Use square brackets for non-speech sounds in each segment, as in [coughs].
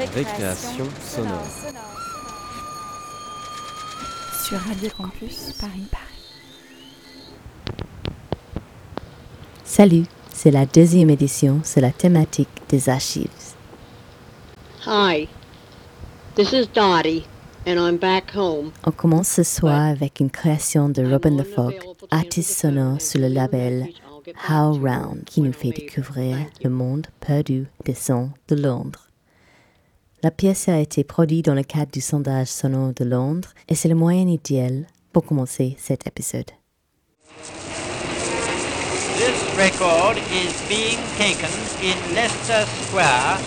Récréation sonore. Sur Radio Campus Paris. Salut, c'est la deuxième édition sur la thématique des archives. Hi, this is Dottie, and I'm back home. On commence ce soir avec une création de Robin the Fog, artiste sonore sur le label How Round, qui nous fait découvrir le monde perdu des sons de Londres. La pièce a été produite dans le cadre du sondage sonore de Londres et c'est le moyen idéal pour commencer cet épisode. This record is being taken in Leicester Square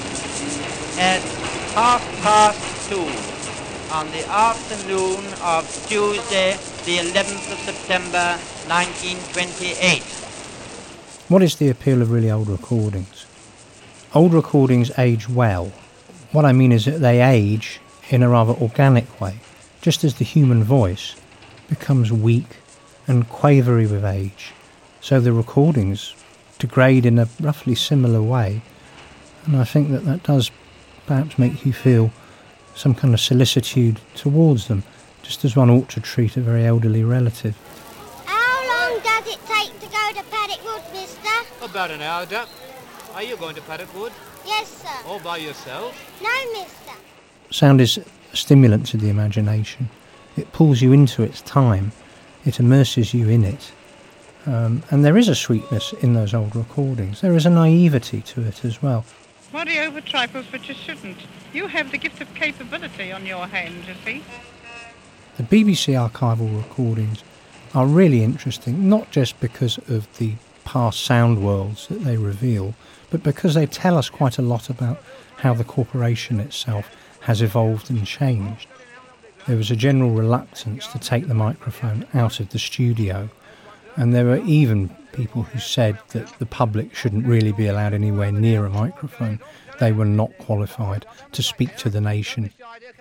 at half past two on the afternoon of Tuesday, the 11th of September, 1928. What is the appeal of really old recordings? Old recordings age well. What I mean is that they age in a rather organic way, just as the human voice becomes weak and quavery with age. So the recordings degrade in a roughly similar way. And I think that that does perhaps make you feel some kind of solicitude towards them, just as one ought to treat a very elderly relative. How long does it take to go to Paddock Wood, mister? About an hour, Duck. Are you going to Paddock Wood? Yes, sir. All by yourself? No, mister. Sound is a stimulant to the imagination. It pulls you into its time. It immerses you in it. Um, and there is a sweetness in those old recordings. There is a naivety to it as well. Worry over trifles, but you shouldn't. You have the gift of capability on your hands, you see. The BBC archival recordings are really interesting, not just because of the past sound worlds that they reveal, but because they tell us quite a lot about how the corporation itself has evolved and changed. There was a general reluctance to take the microphone out of the studio, and there were even people who said that the public shouldn't really be allowed anywhere near a microphone. They were not qualified to speak to the nation.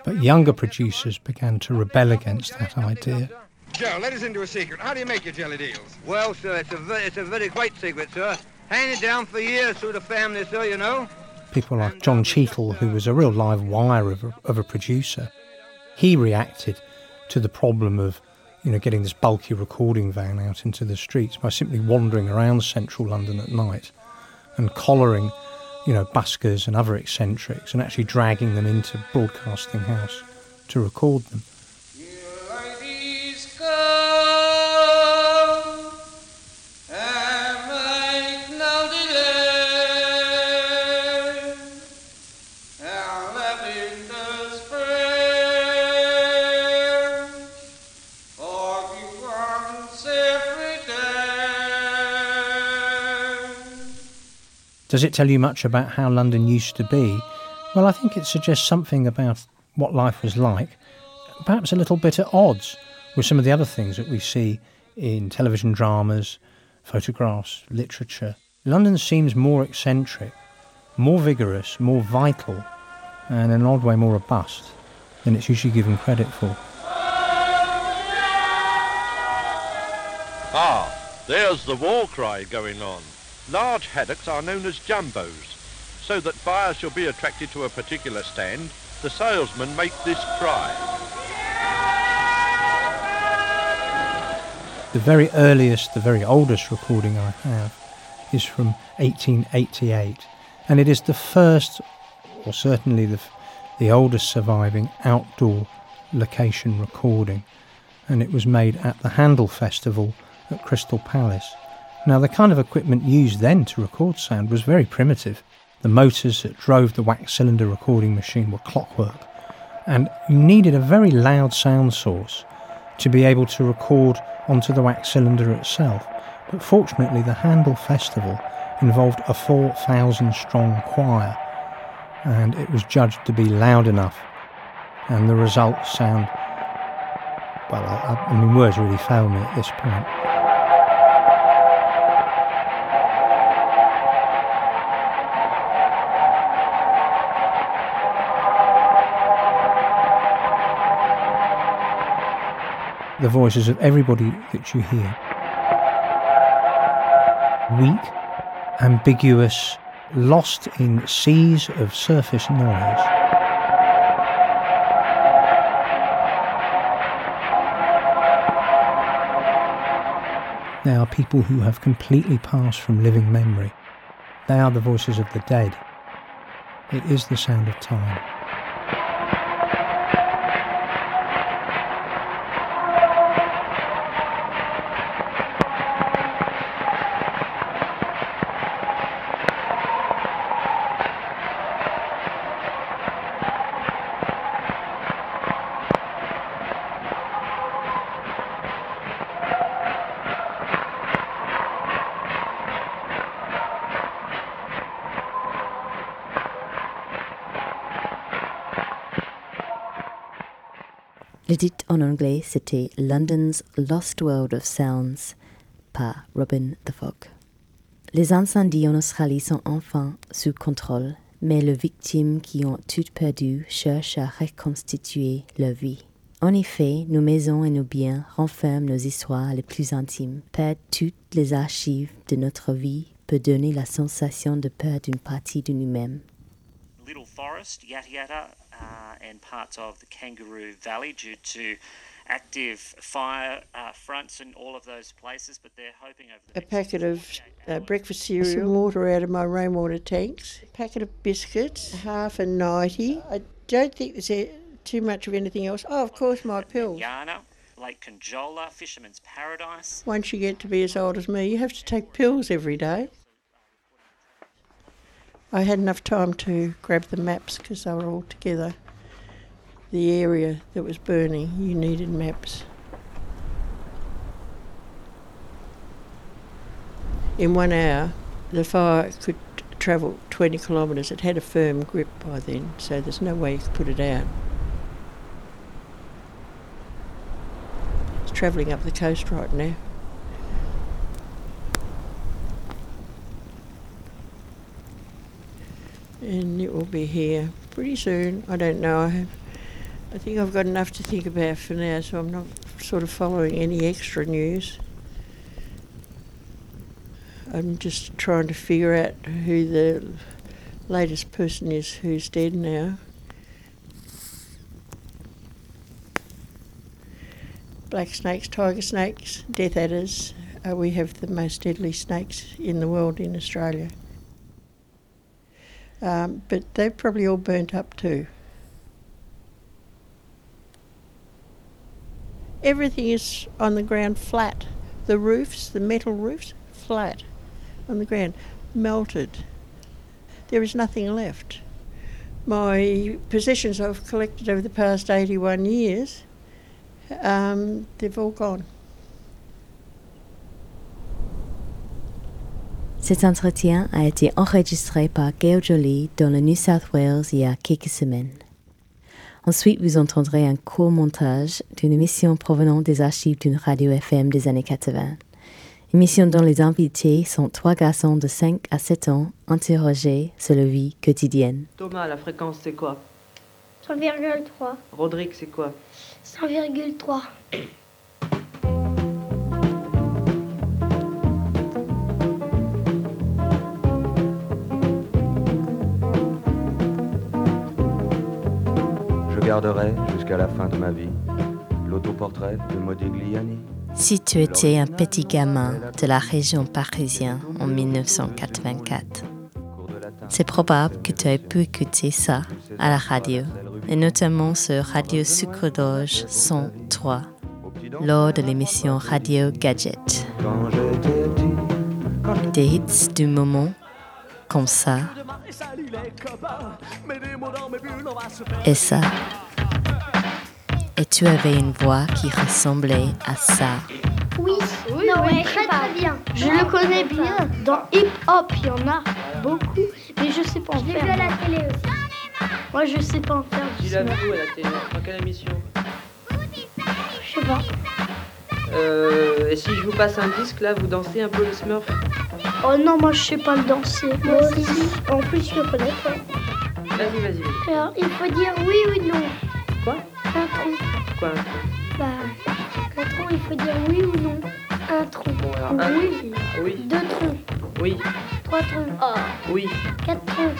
But younger producers began to rebel against that idea. Joe, let us into a secret. How do you make your jelly deals? Well, sir, it's a, ve- it's a very great secret, sir. Handed down for years through the family, sir, you know. People like John Cheadle, who was a real live wire of a, of a producer, he reacted to the problem of you know, getting this bulky recording van out into the streets by simply wandering around central London at night and collaring, you know, buskers and other eccentrics and actually dragging them into Broadcasting House to record them. Does it tell you much about how London used to be? Well, I think it suggests something about what life was like, perhaps a little bit at odds with some of the other things that we see in television dramas, photographs, literature. London seems more eccentric, more vigorous, more vital, and in an odd way more robust than it's usually given credit for. Ah, there's the war cry going on. Large haddocks are known as jumbos, so that buyers shall be attracted to a particular stand, the salesmen make this cry. The very earliest, the very oldest recording I have is from 1888, and it is the first, or certainly the, the oldest surviving outdoor location recording, and it was made at the Handel Festival at Crystal Palace. Now, the kind of equipment used then to record sound was very primitive. The motors that drove the wax cylinder recording machine were clockwork, and you needed a very loud sound source to be able to record onto the wax cylinder itself. But fortunately, the Handel Festival involved a 4,000 strong choir, and it was judged to be loud enough, and the results sound well, I, I mean, words really fail me at this point. the voices of everybody that you hear. Weak, ambiguous, lost in seas of surface noise. They are people who have completely passed from living memory. They are the voices of the dead. It is the sound of time. En anglais, c'était London's Lost World of Sounds par Robin the Fog. Les incendies en Australie sont enfin sous contrôle, mais les victimes qui ont tout perdu cherchent à reconstituer leur vie. En effet, nos maisons et nos biens renferment nos histoires les plus intimes. Perdre toutes les archives de notre vie peut donner la sensation de perdre une partie de nous-mêmes. Little Forest, and parts of the Kangaroo Valley due to active fire uh, fronts in all of those places, but they're hoping over the a packet of uh, breakfast cereal, some water out of my rainwater tanks, a packet of biscuits, half a nighty. I don't think there's too much of anything else. Oh, of course, my pills. Yana, Lake Conjola, Fisherman's Paradise. Once you get to be as old as me, you have to take pills every day. I had enough time to grab the maps because they were all together. The area that was burning, you needed maps. In one hour, the fire could travel 20 kilometres. It had a firm grip by then, so there's no way you could put it out. It's travelling up the coast right now. and it will be here pretty soon. I don't know. I have. I think I've got enough to think about for now, so I'm not sort of following any extra news. I'm just trying to figure out who the latest person is who's dead now. Black snakes, tiger snakes, death adders. Uh, we have the most deadly snakes in the world in Australia. Um, but they've probably all burnt up too. Everything is on the ground flat. The roofs, the metal roofs, flat on the ground, melted. There is nothing left. My possessions I've collected over the past 81 years, um, they've all gone. Cet entretien a été enregistré par Gail Jolie dans le New South Wales il y a quelques semaines. Ensuite, vous entendrez un court montage d'une émission provenant des archives d'une radio FM des années 80. Émission dont les invités sont trois garçons de 5 à 7 ans interrogés sur la vie quotidienne. Thomas, la fréquence c'est quoi? 100,3. Rodrigue, c'est quoi? 100,3. Jusqu'à la fin de ma vie l'autoportrait de Modigliani. Si tu étais un petit gamin de la région parisienne en 1984, c'est probable que tu aies pu écouter ça à la radio, et notamment sur Radio Sucre d'Orge 103, lors de l'émission Radio Gadget. Des hits du moment, comme ça, et ça. Et tu avais une voix qui ressemblait à ça. Oui, non, oui, très pas. très bien. Je le connais bien. Dans hip hop, il y en a beaucoup, mais je sais pas en Je l'ai faire. vu à la télé aussi. Moi, je sais pas en faire. vu à la télé Dans quelle émission Je sais pas. euh, Et si je vous passe un disque là, vous dansez un peu le Smurf? Oh non, moi, je sais pas le danser. Moi aussi. En plus, je le connais pas. Vas-y, vas-y. vas-y. Alors, il faut dire oui ou non. Quoi? Un tronc. Quoi Bah, un tronc, il faut dire oui ou non. Un tronc. alors, un- Oui. Oui, Deux troncs. oui, Trois troncs. oui, Quatre troncs.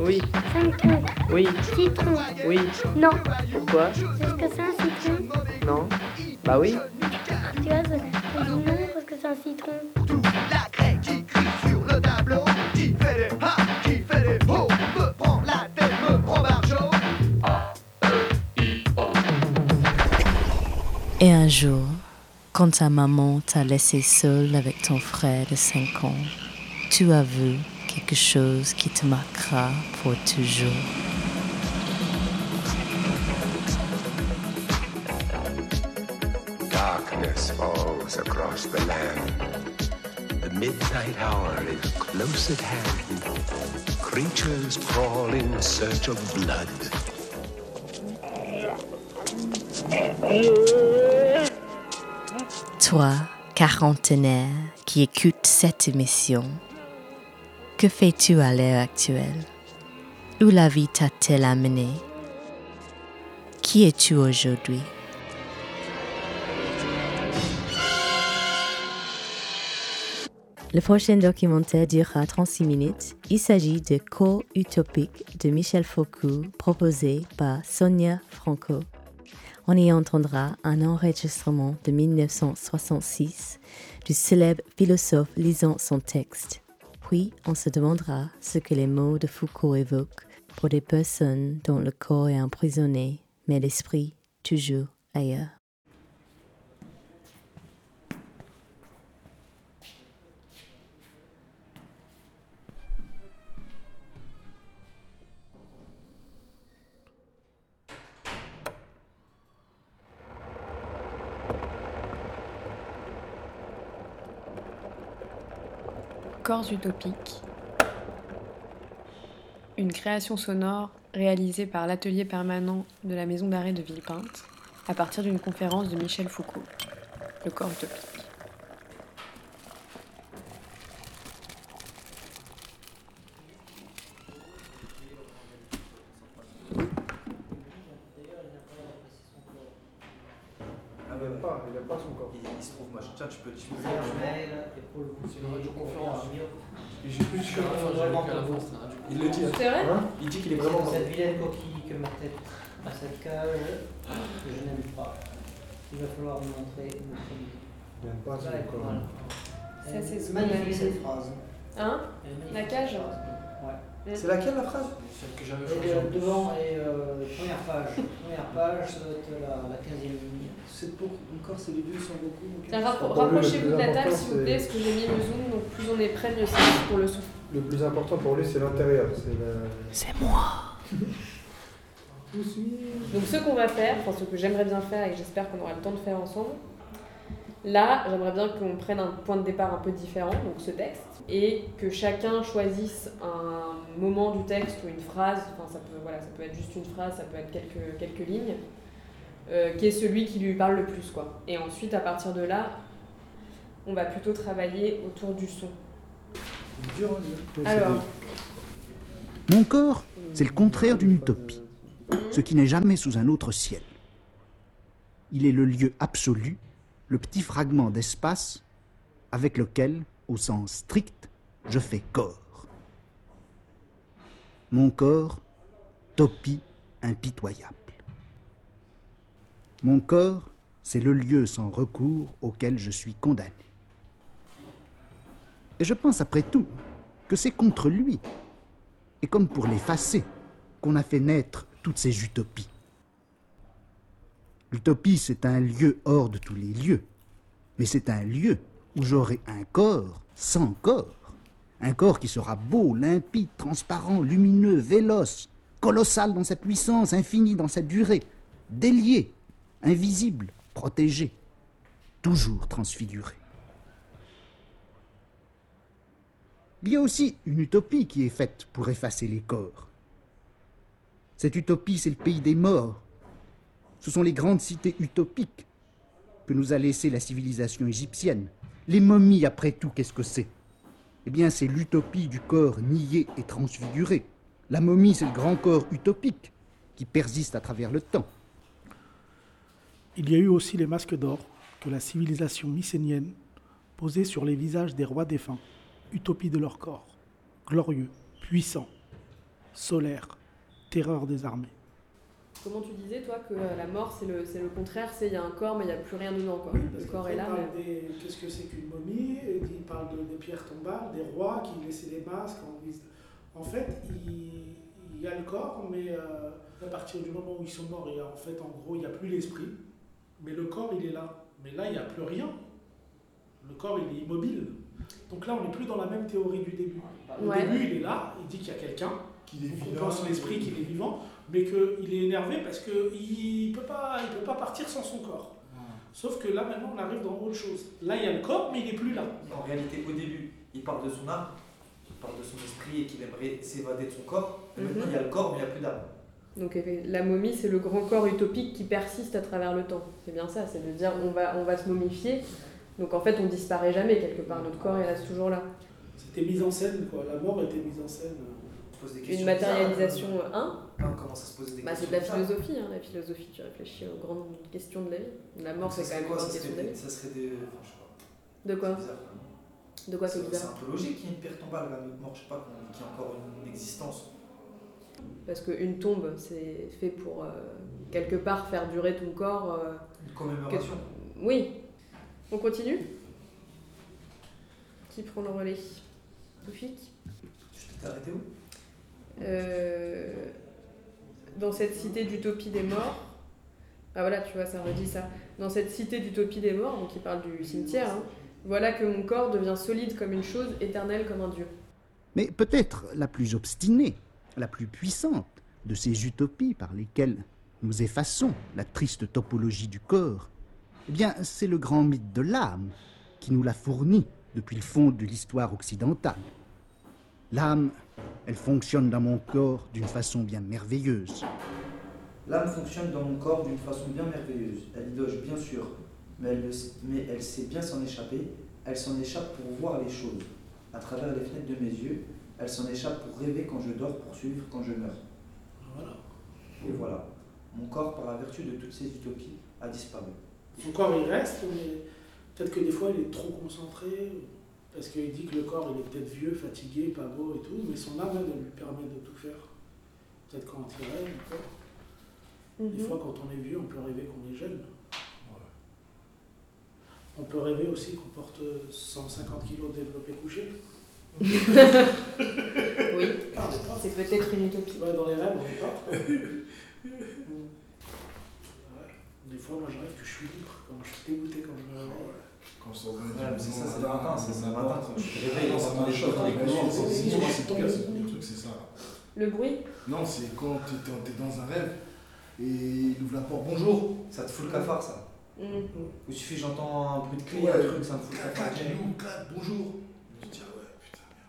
oui, Cinq troncs. oui, Six troncs. oui. Non. Pourquoi Est-ce que c'est un citron Non Bah oui. Tu vois, c'est- on dit non parce que c'est un citron Et un jour, quand ta maman t'a laissé seule avec ton frère de 5 ans, tu as vu quelque chose qui te marquera pour toujours. Darkness falls across the land. The midnight hour is close at hand. Creatures crawl in search of blood. Toi, quarantenaire qui écoute cette émission, que fais-tu à l'heure actuelle? Où la vie t'a-t-elle amené? Qui es-tu aujourd'hui? Le prochain documentaire durera 36 minutes. Il s'agit de Corps utopique de Michel Foucault, proposé par Sonia Franco. On y entendra un enregistrement de 1966 du célèbre philosophe lisant son texte. Puis on se demandera ce que les mots de Foucault évoquent pour des personnes dont le corps est emprisonné, mais l'esprit toujours ailleurs. Corps utopiques. Une création sonore réalisée par l'atelier permanent de la maison d'arrêt de Villepinte à partir d'une conférence de Michel Foucault. Le corps utopique. Ah, il aime pas, il aime pas son corps. Il, se trouve, moi, tiens, tu peux diffuser un mail, c'est une radioconférence. Et j'ai plus que Il le dit. hein. C'est vrai Hein Il dit qu'il est vraiment. Cette vilaine coquille que ma tête à cette cage, que je n'aime pas. Il va falloir montrer une n'aime pas corps. voilà. Ça, c'est est ce magnifique cette phrase. Hein La cage. Ouais. C'est laquelle la phrase Celle que j'avais euh, devant et euh, première page. première page, ça doit être la, la 15e ligne. C'est beaucoup. Encore, c'est les deux sont beaucoup. Pour Rapprochez-vous de la table s'il vous plaît, parce que j'ai mis le zoom, donc plus on est près, mieux c'est pour le son. Le plus important pour lui, c'est l'intérieur. C'est le... [laughs] Donc ce qu'on va faire, enfin ce que j'aimerais bien faire et que j'espère qu'on aura le temps de faire ensemble, là j'aimerais bien qu'on prenne un point de départ un peu différent, donc ce texte, et que chacun choisisse un moment du texte ou une phrase, enfin ça peut, voilà, ça peut être juste une phrase, ça peut être quelques, quelques lignes, euh, qui est celui qui lui parle le plus. quoi. Et ensuite à partir de là, on va plutôt travailler autour du son. Alors, Mon corps, c'est le contraire d'une utopie, ce qui n'est jamais sous un autre ciel. Il est le lieu absolu, le petit fragment d'espace avec lequel, au sens strict, je fais corps. Mon corps, topie impitoyable. Mon corps, c'est le lieu sans recours auquel je suis condamné. Et je pense après tout que c'est contre lui, et comme pour l'effacer, qu'on a fait naître toutes ces utopies. L'utopie, c'est un lieu hors de tous les lieux, mais c'est un lieu où j'aurai un corps sans corps. Un corps qui sera beau, limpide, transparent, lumineux, véloce, colossal dans sa puissance, infini dans sa durée, délié, invisible, protégé, toujours transfiguré. Il y a aussi une utopie qui est faite pour effacer les corps. Cette utopie, c'est le pays des morts. Ce sont les grandes cités utopiques que nous a laissées la civilisation égyptienne. Les momies, après tout, qu'est-ce que c'est? Eh bien, c'est l'utopie du corps nié et transfiguré. La momie, c'est le grand corps utopique qui persiste à travers le temps. Il y a eu aussi les masques d'or que la civilisation mycénienne posait sur les visages des rois défunts, utopie de leur corps, glorieux, puissant, solaire, terreur des armées. comment tu disais, toi, que la mort, c'est le, c'est le contraire, c'est il y a un corps, mais il n'y a plus rien dedans, quoi. le corps est là, mais... des- Qu'est-ce que c'est qu'une momie? Et Il parle de- des pierres tombales, des rois qui laissaient des masques. En, guise de- en fait, il, il y a le corps, mais euh, à partir du moment où ils sont morts, il y a, en fait, en gros, il n'y a plus l'esprit. Mais le corps, il est là. Mais là, il n'y a plus rien. Le corps, il est immobile. Donc là, on n'est plus dans la même théorie du début. Au Ouais. début, il est là, il dit qu'il y a quelqu'un, Qu'il est donc on vivant, pense l'esprit qu'il est vivant, mais qu'il est énervé parce qu'il ne peut, pas- il peut pas partir sans son corps. Sauf que là, maintenant, on arrive dans autre chose. Là, il y a le corps, mais il n'est plus là. En réalité, au début, il parle de son âme, il parle de son esprit et qu'il aimerait s'évader de son corps. Et Maintenant, Mhm. il y a le corps, mais il n'y a plus d'âme. Donc la momie, c'est le grand corps utopique qui persiste à travers le temps. C'est bien ça, c'est de dire on va, on va se momifier. Donc en fait, on disparaît jamais quelque part. Notre corps, il reste toujours là. C'était mise en scène, quoi. La mort était mise en scène. Pose des Une matérialisation bizarres, 1 hein. On commence à se poser des bah, questions. C'est de la philosophie, hein, la philosophie. Tu réfléchis aux grandes questions de la vie. La mort, Ça c'est quand même une grande ça question de la vie. ça serait des. Enfin, je sais pas. De quoi C'est bizarre. De quoi c'est C'est bizarre un peu logique qu'il y ait une pierre tombale notre mort, je sais pas, qu'il y ait encore une existence. Parce qu'une tombe, c'est fait pour euh, quelque part faire durer ton corps. euh, Une commémoration. que- Oui. On continue? Qui prend le relais? Toufik? Tu t'es arrêté où? Euh, Dans cette cité d'utopie des morts. Ah voilà, tu vois, ça redit ça. Dans cette cité d'utopie des morts, donc il parle du cimetière, hein, voilà que mon corps devient solide comme une chose, éternelle comme un dieu. Mais peut-être la plus obstinée, la plus puissante de ces utopies par lesquelles nous effaçons la triste topologie du corps, eh bien, c'est le grand mythe de l'âme qui nous l'a fourni depuis le fond de l'histoire occidentale. L'âme, elle fonctionne dans mon corps d'une façon bien merveilleuse. L'âme fonctionne dans mon corps d'une façon bien merveilleuse. Elle y loge bien sûr, mais elle, ne- mais elle sait bien s'en échapper. Elle s'en échappe pour voir les choses. À travers les fenêtres de mes yeux, elle s'en échappe pour rêver quand je dors, pour suivre quand je meurs. Voilà. Et voilà. Mon corps, par la vertu de toutes ces utopies, a disparu. Son corps, il reste, mais peut-être que des fois, il est trop concentré. Parce qu'il dit que le corps, il est peut-être vieux, fatigué, pas beau et tout, mais son âme, elle, lui permet de tout faire. Peut-être quand il rêve, encore. Des Mhm. fois, quand on est vieux, on peut rêver qu'on est jeune. On peut rêver aussi qu'on porte 150 kilos développé couché. Oui, Ah, est c'est peut-être une utopie. Ouais, dans les rêves, on n'est pas. Ouais. Des fois, moi, je rêve que je suis libre, quand je suis dégoûté quand je me réveille. Quand on c'est ça, c'est le matin, c'est le matin tu te c'est prend pas des les choses. C'est c'est- le truc, c'est ça. Le bruit? Non, c'est quand tu es dans un rêve et il ouvre la porte. Bonjour. Ça te fout le cafard, ça? Mhm. Il suffit, j'entends un bruit de clé, Ouais. un truc, ça me fout le cafard. bonjour. Je dis, ah ouais, putain, merde.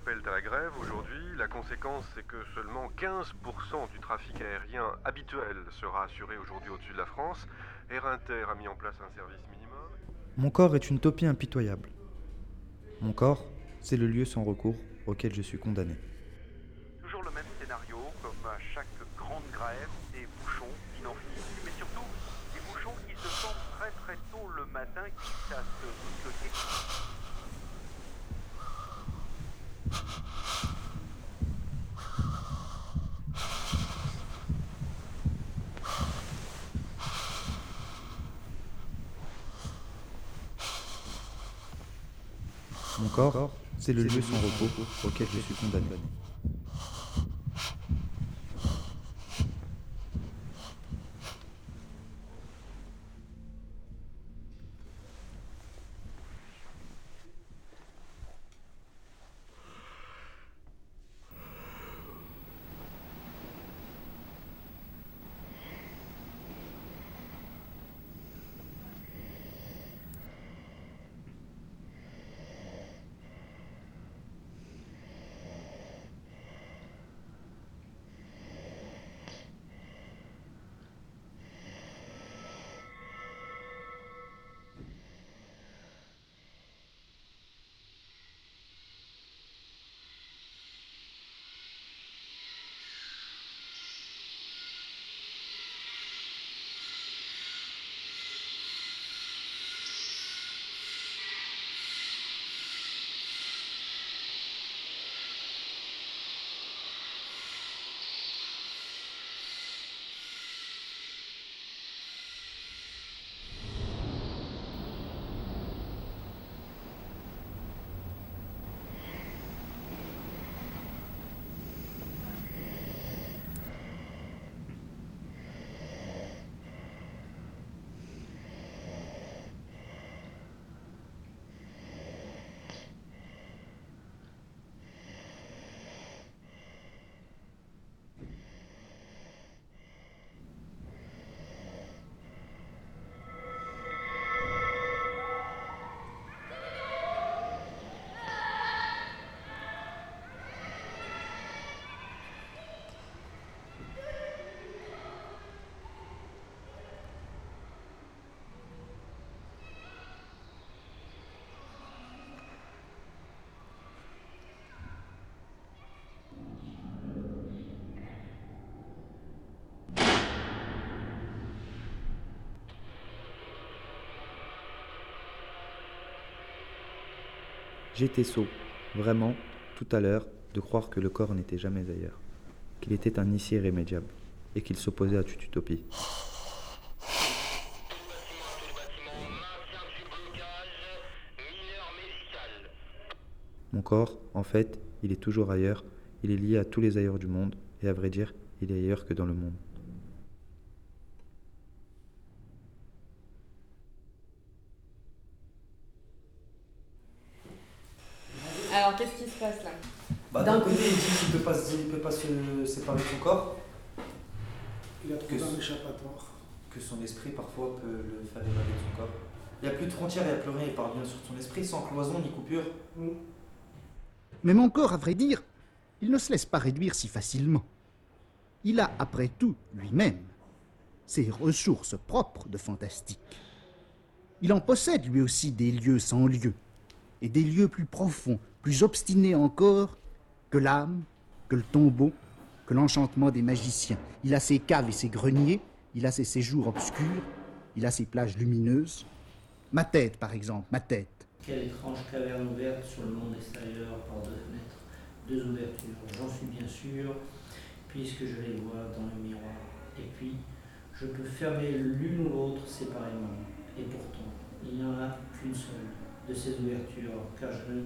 Appel à la grève aujourd'hui. La conséquence, c'est que seulement 15% du trafic aérien habituel sera assuré aujourd'hui au-dessus de la France. Air Inter a mis en place un service minimum. Mon corps est une topie impitoyable. Mon corps, c'est le lieu sans recours auquel je suis condamné. Toujours le même scénario, comme à chaque grande grève, des bouchons qui n'en finissent plus, mais surtout des bouchons qui se forment très très tôt le matin, quitte à se bloquer. Mon corps, c'est le lieu sans repos. auquel je suis condamné. J'étais sot, vraiment, tout à l'heure, de croire que le corps n'était jamais ailleurs, qu'il était un ici irrémédiable, et qu'il s'opposait à toute utopie. Mon corps, en fait, il est toujours ailleurs, il est lié à tous les ailleurs du monde, et à vrai dire, il est ailleurs que dans le monde. Alors, qu'est-ce qui se passe là Bah, d'un côté, il dit qu'il ne peut, pas se- il peut pas se séparer de son corps. Il a trouvé Que un échappatoire. Que son esprit, parfois, peut le faire évader de son corps. Il n'y a plus de frontières, il n'y a plus rien, il parle bien sur son esprit, sans cloison ni coupure. Mais mon corps, à vrai dire, il ne se laisse pas réduire si facilement. Il a, après tout, lui-même, ses ressources propres de fantastique. Il en possède lui aussi des lieux sans lieu, et des lieux plus profonds, plus obstinés encore que l'âme, que le tombeau, que l'enchantement des magiciens. Il a ses caves et ses greniers, il a ses séjours obscurs, il a ses plages lumineuses. Ma tête, par exemple, ma tête. Quelle étrange caverne ouverte sur le monde extérieur par deux fenêtres, deux ouvertures. J'en suis bien sûr, puisque je les vois dans le miroir. Et puis, je peux fermer l'une ou l'autre séparément. Et pourtant, il n'y en a qu'une seule de ces ouvertures, car je ne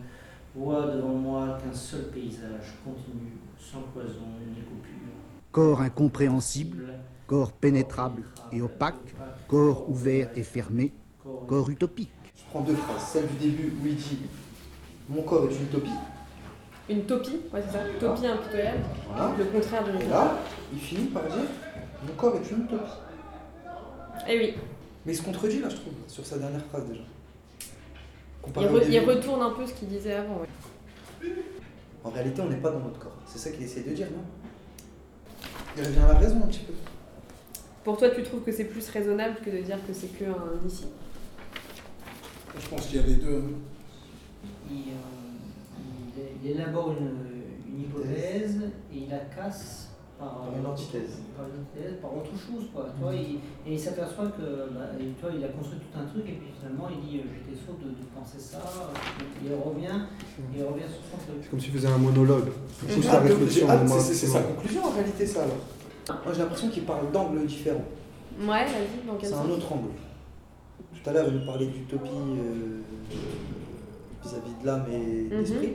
vois devant moi qu'un seul paysage continu, sans cloison ni coupure. Corps incompréhensible, corps pénétrable et opaque, corps ouvert et fermé, corps utopique. Je prends deux phrases. Celle du début où il dit Mon corps est une utopie. Une topie, ouais, c'est ça. Topie impitoyable. Voilà. Le contraire de Et l'utopie. là, il finit par dire Mon corps est une utopie. Eh oui. Mais il se contredit là, je trouve, sur sa dernière phrase déjà. Il, re- retourne un peu ce qu'il disait avant. ouais. En réalité, on n'est pas dans notre corps. C'est ça qu'il essaie de dire, non? Il revient à la raison un petit peu. Pour toi, tu trouves que c'est plus raisonnable que de dire que c'est que un ici? Je pense qu'il y a les deux. Il, euh, il- il élabore une, une hypothèse et il la casse par, Par une antithèse. Par une antithèse, par autre chose. Quoi. Tu vois, il- et il s'aperçoit que bah, et, vois, il a construit tout un truc et puis finalement il dit euh, j'étais faux de, de penser ça. Et il revient, il revient sur son truc. C'est comme s'il faisait un monologue. Ah, c'est- c'est sa conclusion en réalité, ça alors. Moi j'ai l'impression qu'il parle d'angles différents. Ouais, vas-y, dans quel C'est un autre angle. Tout à l'heure, il nous parlait d'utopie euh, vis-à-vis de l'âme et de Mhm. l'esprit.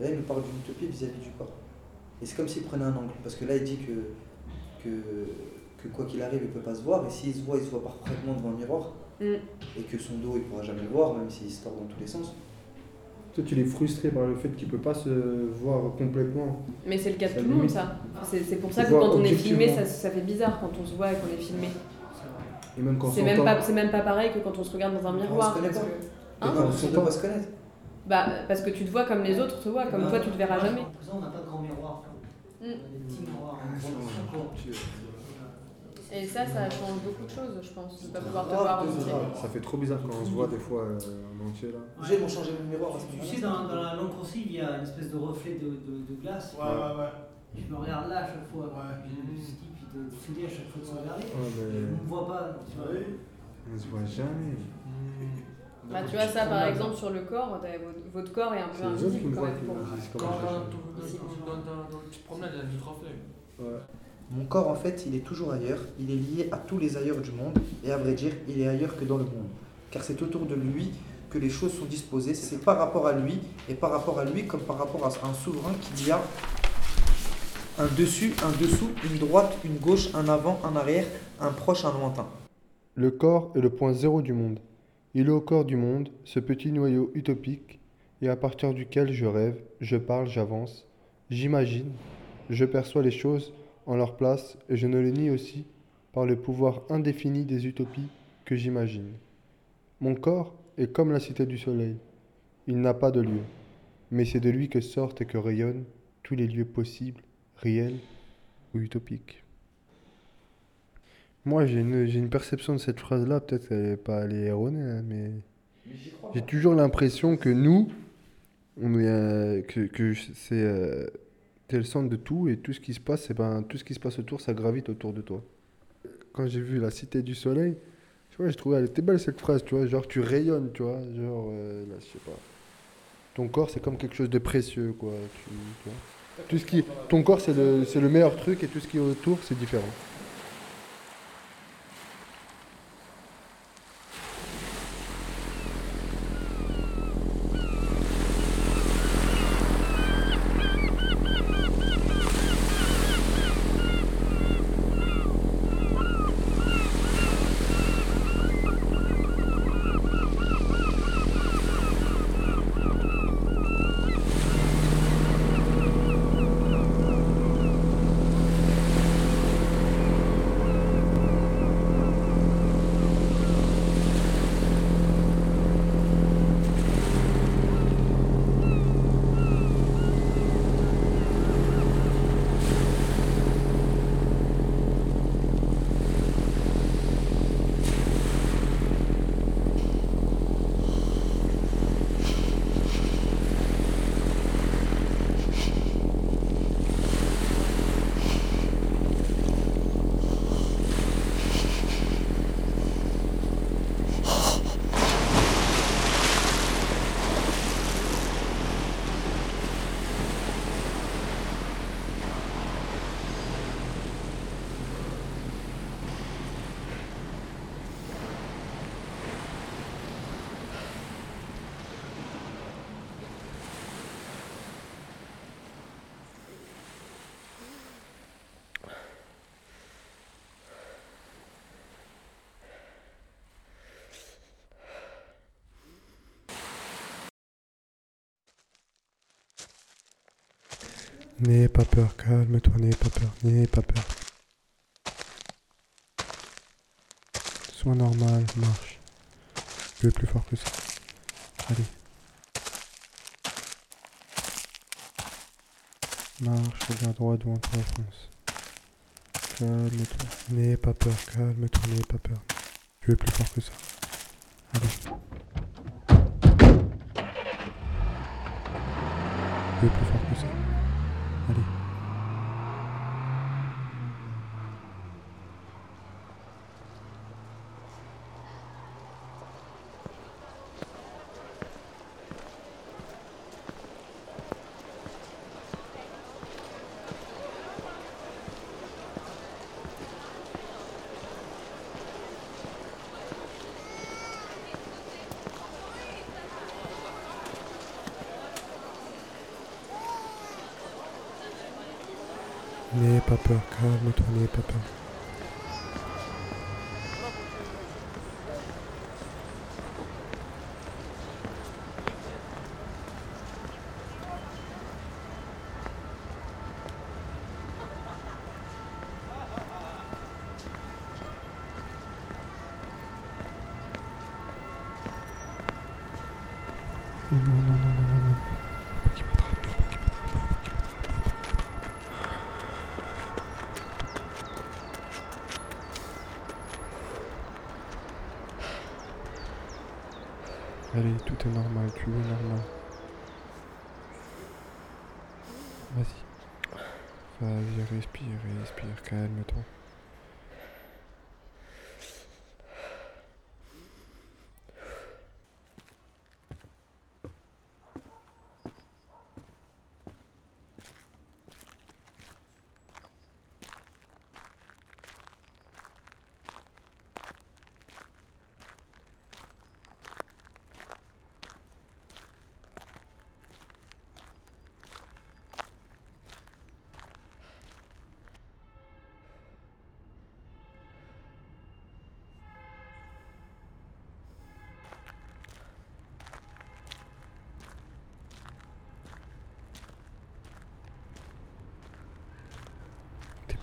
Là, il nous parle d'une utopie vis-à-vis du corps. Et c'est comme s'il prenait un angle. Parce que là, il dit que, que, que quoi qu'il arrive, il ne peut pas se voir. Et s'il se voit, il se voit parfaitement devant un miroir. Mm. Et que son dos, il ne pourra jamais le voir, même s'il se tord dans tous les sens. Toi, tu l'es frustré par le fait qu'il peut pas se voir complètement. Mais c'est le cas de tout le monde, ça. C'est pour ça que quand on est filmé, ça, ça fait bizarre quand on se voit et qu'on est filmé. Et même quand on C'est même, pas, c'est même pas pareil que quand on se regarde dans un miroir. se connaît parce pas. que- Et Hein quand on s'entend pas se connaître. Bah, parce que tu te vois comme les autres te voient, comme toi tu te verras jamais. En prison, on n'a pas de grand miroir. On a des petits miroirs. Et ça, ça change beaucoup de choses, je pense, de ne pas pouvoir te Ah, voir en deux entier. Ça fait trop bizarre quand on se voit des fois euh, en entier là. J'ai mon changé de miroir Tu sais, dans, dans la longue coursive, il y a une espèce de reflet de, de, de glace. Ouais, ouais, ouais. Je me regarde là à chaque fois. Je me dis, puis de souder à chaque fois de se regarder. Ouais, mais- Je ne me vois pas. Tu vois. On se voit jamais. Bah, tu vois, ça par exemple sur le corps, votre, votre corps est un peu invisible quand même Dans, dans. Ouais. Mon corps, en fait, il est toujours ailleurs. Il est lié à tous les ailleurs du monde. Et à vrai dire, il est ailleurs que dans le monde. Car c'est autour de lui que les choses sont disposées. C'est par rapport à lui. Et par rapport à lui, comme par rapport à un souverain qu'il y a un dessus, un dessous, une droite, une gauche, un avant, un arrière, un proche, un lointain. Le corps est le point zéro du monde. Il est au corps du monde, ce petit noyau utopique, et à partir duquel je rêve, je parle, j'avance, j'imagine, je perçois les choses en leur place, et je ne le nie aussi par le pouvoir indéfini des utopies que j'imagine. Mon corps est comme la cité du soleil. Il n'a pas de lieu, mais c'est de lui que sortent et que rayonnent tous les lieux possibles, réels ou utopiques. Moi, j'ai une, perception de cette phrase-là, peut-être qu'elle n'est pas elle est erronée, hein, mais j'ai toujours l'impression que nous, on est, euh, que, que c'est euh, le centre de tout et tout ce qui se passe, c'est ben, tout ce qui se passe autour, ça gravite autour de toi. Quand j'ai vu la Cité du Soleil, tu vois, je trouvais elle était belle cette phrase, tu vois, genre tu rayonnes, tu vois, genre euh, là, je sais pas. Ton corps, c'est comme quelque chose de précieux, quoi. Tu vois. Tout ce qui, ton corps, c'est le, c'est le meilleur truc et tout ce qui est autour, c'est différent. N'aie pas peur, calme-toi, n'aie pas peur, n'aie pas peur. Sois normal, marche. Tu es plus fort que ça. Allez. Marche, regarde droit devant toi, fonce. Calme-toi, n'aie pas peur, calme-toi, n'aie pas peur. Tu es plus fort que ça. Allez. Tu es plus fort que ça.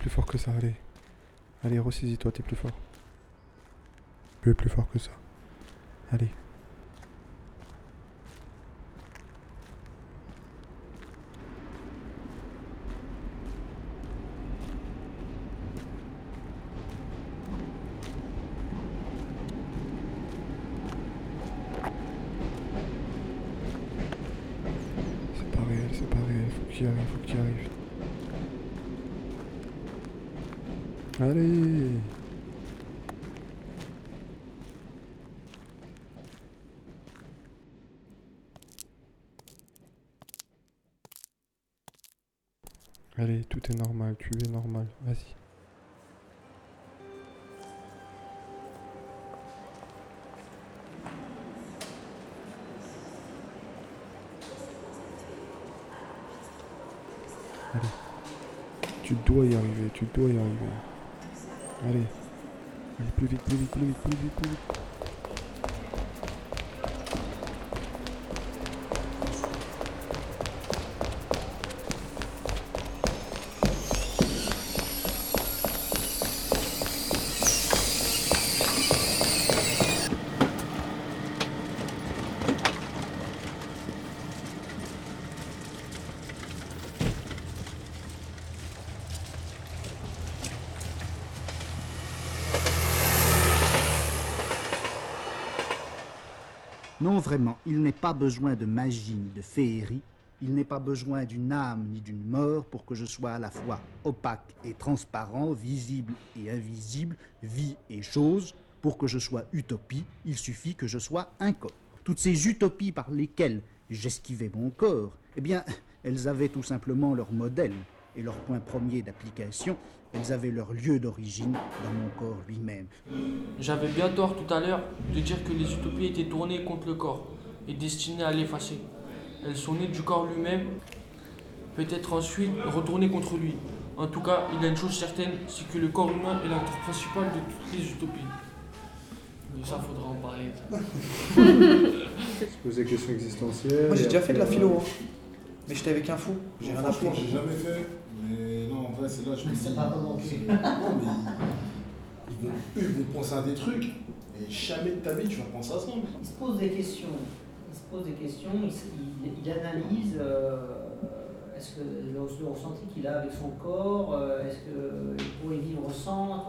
Plus fort que ça, allez. Allez, ressaisis-toi, t'es plus fort. Tu plus fort que ça. Allez. C'est pas réel, c'est pas réel, faut que tu y arrives, faut que tu y arrives. Allez Allez, tout est normal, tu es normal, vas-y. Allez. Tu dois y arriver, tu dois y arriver. Allez. Allez, plus vite, plus vite, plus vite, plus vite, plus vite. Non, vraiment, il n'est pas besoin de magie ni de féerie, il n'est pas besoin d'une âme ni d'une mort pour que je sois à la fois opaque et transparent, visible et invisible, vie et chose. Pour que je sois utopie, il suffit que je sois un corps. Toutes ces utopies par lesquelles j'esquivais mon corps, eh bien, elles avaient tout simplement leur modèle et leur point premier d'application, elles avaient leur lieu d'origine dans mon corps lui-même. J'avais bien tort tout à l'heure de dire que les utopies étaient tournées contre le corps et destinées à l'effacer. Elles sont nées du corps lui-même, peut-être ensuite retournées contre lui. En tout cas, il y a une chose certaine, c'est que le corps humain est l'acteur principal de toutes les utopies. Mais ça, faudra en parler. Se [laughs] poser des questions existentielles. Moi j'ai déjà fait de la philo, euh, hein. mais j'étais avec un fou, j'ai rien appris. Franchement, j'ai jamais fait. Mais non, en vrai, c'est là, je me dis. C'est pas fait. Non, mais ils, ils vont, ils penser à des trucs, et jamais de ta vie, tu vas penser à ça. Il se pose des questions. Il se pose des questions, il, s- il- il analyse euh, est-ce que le, le ressenti qu'il a avec son corps, euh, est-ce qu'il pourrait vivre sans.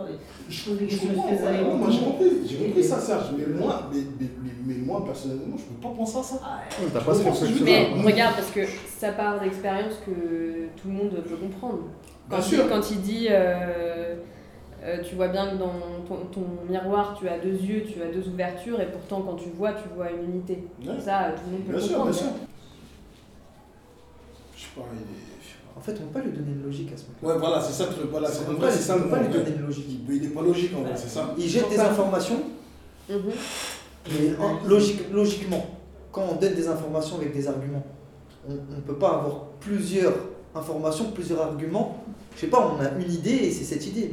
se pose des Je questions moi j'ai compris, j'ai compris ça, Serge, mais moi, mais, mais, mais, mais moi personnellement, je peux pas penser à ça. t'as Je pas ce que tu veux Mais dire. regarde, parce que ça part d'expérience que tout le monde peut comprendre. Quand, Bien il, sûr. quand il dit euh, euh, tu vois bien que dans ton, ton miroir tu as deux yeux, tu as deux ouvertures, et pourtant quand tu vois, tu vois une unité. Ouais. Ça, tout le monde peut Bien sûr, comprendre. bien sûr. Je sais pas, il est. En fait, on peut pas lui donner une logique à ce moment Ouais, voilà, c'est ça le truc. Voilà, c'est On en peut pas- lui donner une logique. Il est pas logique en vrai, c'est ça. Il jette des informations, Mhm. mais en- logique- logiquement, quand on donne des informations avec des arguments, on ne peut pas avoir plusieurs information, plusieurs arguments. Je sais pas, on a une idée et c'est cette idée.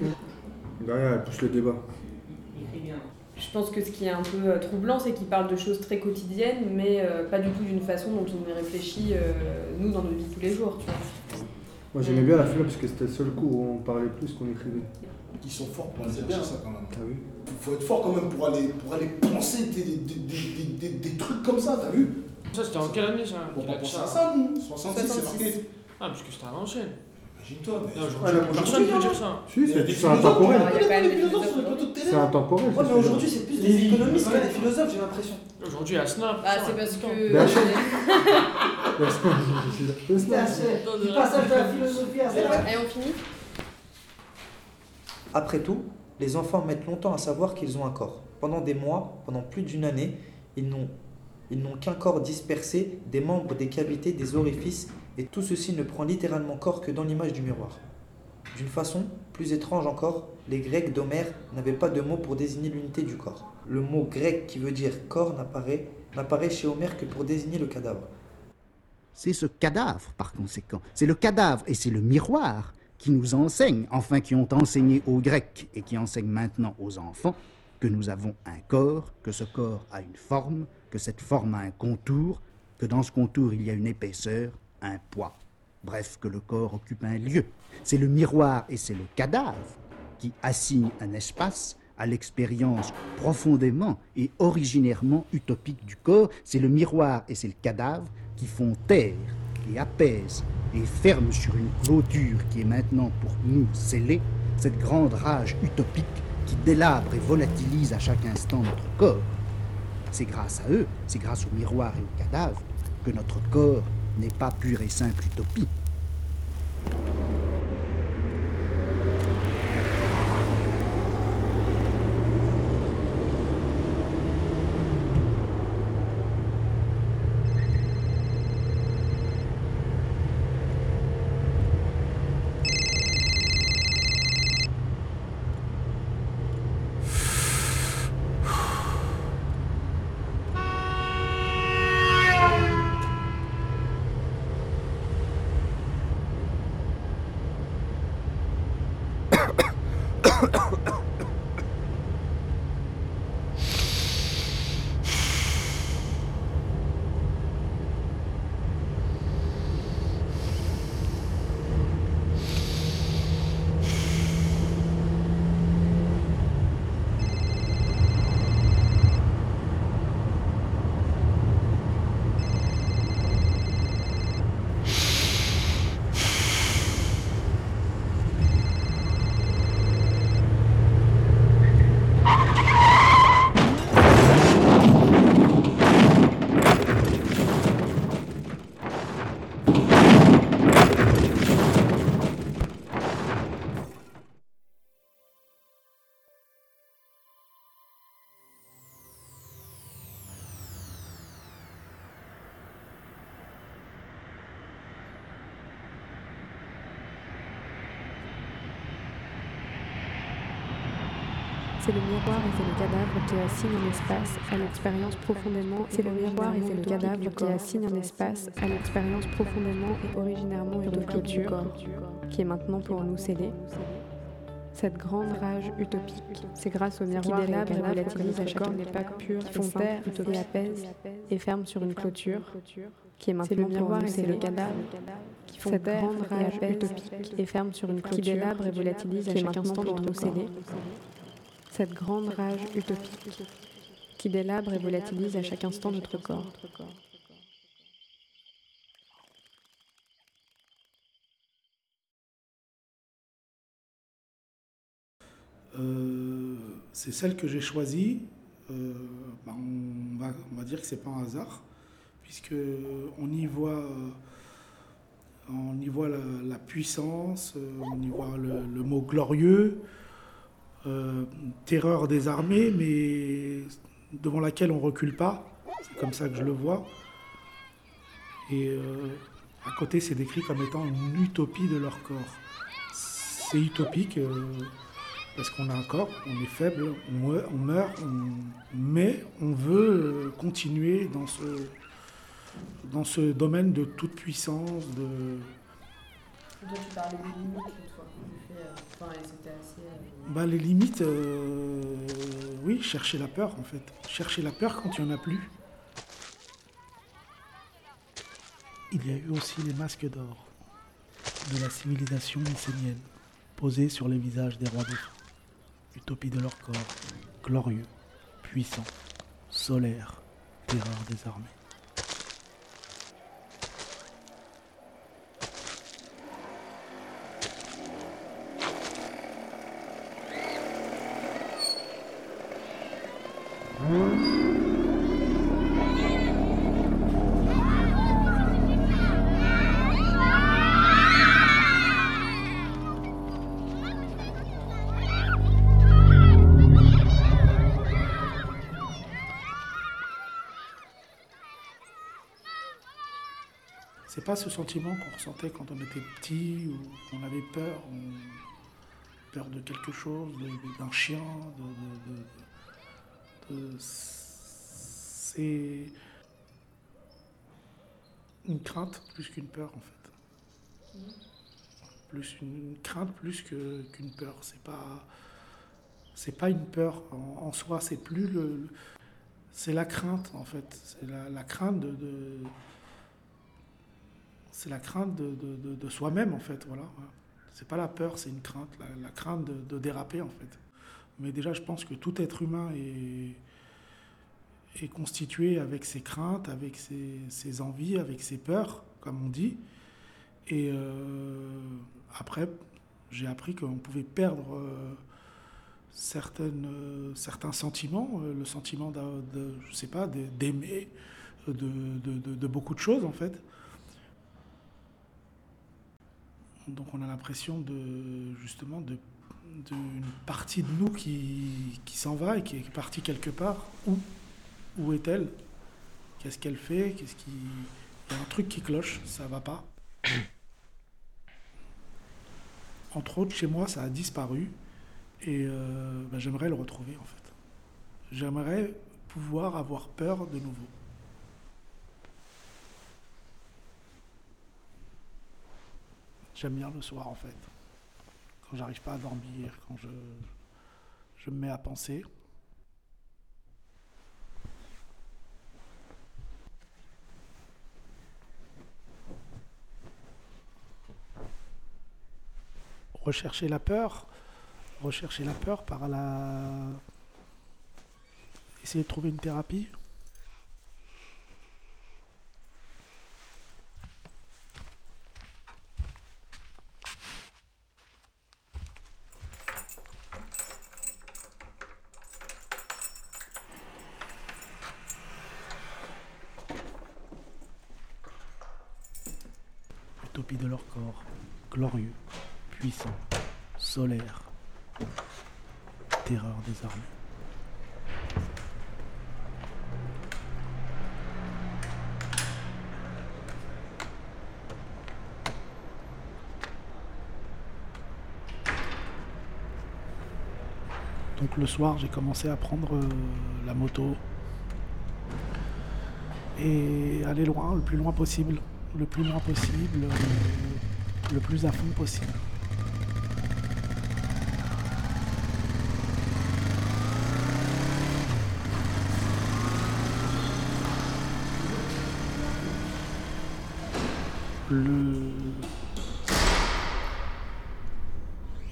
Derrière, elle pousse le débat. Je pense que ce qui est un peu euh, troublant, c'est qu'il parle de choses très quotidiennes, mais euh, pas du tout d'une façon dont on y réfléchit, euh, nous, dans notre vie tous les jours, tu vois. Moi j'aimais bien la philo parce que c'était le seul cours où on parlait plus qu'on écrivait. Ils sont forts pour aller bien. ça quand même. T'as vu Faut être fort quand même pour aller, pour aller penser des, des, des, des, des- des trucs comme ça, t'as vu? Ça, c'était en quelle année ça? On va penser ça? à ça, nous. 66, c'est marqué. Ah, parce que c'était à l'ancienne. Imagine-toi. mais- Non, aujourd'hui, Ouais, mais personne ne peut aujourd'hui, dire ça. Si, c'est des c'est philosophes, intemporel. le. C'est intemporel. Ouais, mais aujourd'hui, c'est plus des économistes que des philosophes, j'ai l'impression. Aujourd'hui, à Snap. Ah, c'est parce que. [laughs] Du passage de la philosophie à Et on finit Après tout, les enfants mettent longtemps à savoir qu'ils ont un corps. Pendant des mois, pendant plus d'une année, ils n'ont ils n'ont qu'un corps dispersé, des membres, des cavités, des orifices, et tout ceci ne prend littéralement corps que dans l'image du miroir. D'une façon plus étrange encore, les Grecs d'Homère n'avaient pas de mot pour désigner l'unité du corps. Le mot grec qui veut dire corps n'apparaît n'apparaît chez Homère que pour désigner le cadavre. C'est ce cadavre, par conséquent. C'est le cadavre et c'est le miroir qui nous enseignent, enfin qui ont enseigné aux Grecs et qui enseignent maintenant aux enfants, que nous avons un corps, que ce corps a une forme, que cette forme a un contour, que dans ce contour il y a une épaisseur, un poids. Bref, que le corps occupe un lieu. C'est le miroir et c'est le cadavre qui assignent un espace à l'expérience profondément et originairement utopique du corps. C'est le miroir et c'est le cadavre qui font taire et apaisent et ferment sur une clôture qui est maintenant pour nous scellée cette grande rage utopique qui délabre et volatilise à chaque instant notre corps. C'est grâce à eux, c'est grâce au miroir et au cadavre que notre corps n'est pas pure et simple utopie. C'est le miroir et c'est le cadavre qui assigne un espace à l'expérience profondément. C'est le miroir et c'est le cadavre qui assigne un espace à l'expérience profondément et originairement utopique du corps, qui est maintenant pour nous scellé. Cette grande rage utopique, c'est grâce au miroir et au cadavre volatilise à chaque pas pur, qui font taire et apaise et ferme sur une clôture, qui est maintenant le miroir et c'est le cadavre. Qui font taire et apaise utopique et ferme sur une clôture, qui délabre et volatilise à chaque instant pour nous sceller cette grande rage utopique qui délabre et volatilise à chaque instant notre corps. Euh, c'est celle que j'ai choisie. Euh, bah, on, va, on va dire que c'est pas un hasard, puisque on y voit, euh, on y voit la, la puissance, euh, on y voit le, le mot glorieux, euh, terreur des armées, mais devant laquelle on recule pas. C'est comme ça que je le vois. Et euh, à côté, c'est décrit comme étant une utopie de leur corps. C'est utopique. euh, parce qu'on a un corps, on est faible, on meurt, mais on veut continuer dans ce, dans ce domaine de toute puissance, de. Bah, les limites, euh, oui, chercher la peur en fait. Chercher la peur quand il n'y en a plus. Il y a eu aussi les masques d'or de la civilisation mycénienne, posés sur les visages des rois défunts. Utopie de leur corps, glorieux, puissant, solaire, terreur des armées. C'est pas ce sentiment qu'on ressentait quand on était petit ou qu'on avait peur, on- peur de quelque chose, d'un chien, de- c'est une crainte plus qu'une peur en fait. Plus une crainte plus qu'une peur. C'est pas c'est pas une peur en, soi, c'est plus le, c'est la crainte en fait, c'est la, crainte de, c'est la crainte de, de- de- soi-même en fait, voilà. C'est pas la peur, c'est une crainte, la, la crainte de déraper en fait. Mais déjà, je pense que tout être humain est, est constitué avec ses craintes, avec ses, ses envies, avec ses peurs, comme on dit. Et euh, après, j'ai appris qu'on pouvait perdre euh, certaines, euh, certains sentiments, le sentiment de, je sais pas, d'aimer, de- de- de beaucoup de choses en fait. Donc on a l'impression de justement de d'une partie de nous qui, qui s'en va et qui est partie quelque part. Où Où est-elle? Qu'est-ce qu'elle fait? Qu'est-ce qui Il y a un truc qui cloche, ça va pas. [coughs] Entre autres, chez moi, ça a disparu et euh, ben, j'aimerais le retrouver en fait. J'aimerais pouvoir avoir peur de nouveau. J'aime bien le soir en fait. Quand j'arrive pas à dormir, quand je, je me mets à penser. Rechercher la peur, rechercher la peur par la. Essayer de trouver une thérapie. Utopie de leur corps, glorieux, puissant, solaire, terreur des armées. Donc le j'ai commencé à prendre euh, la moto et aller loin, le plus loin possible, le plus loin possible, euh, le plus à fond possible. Le...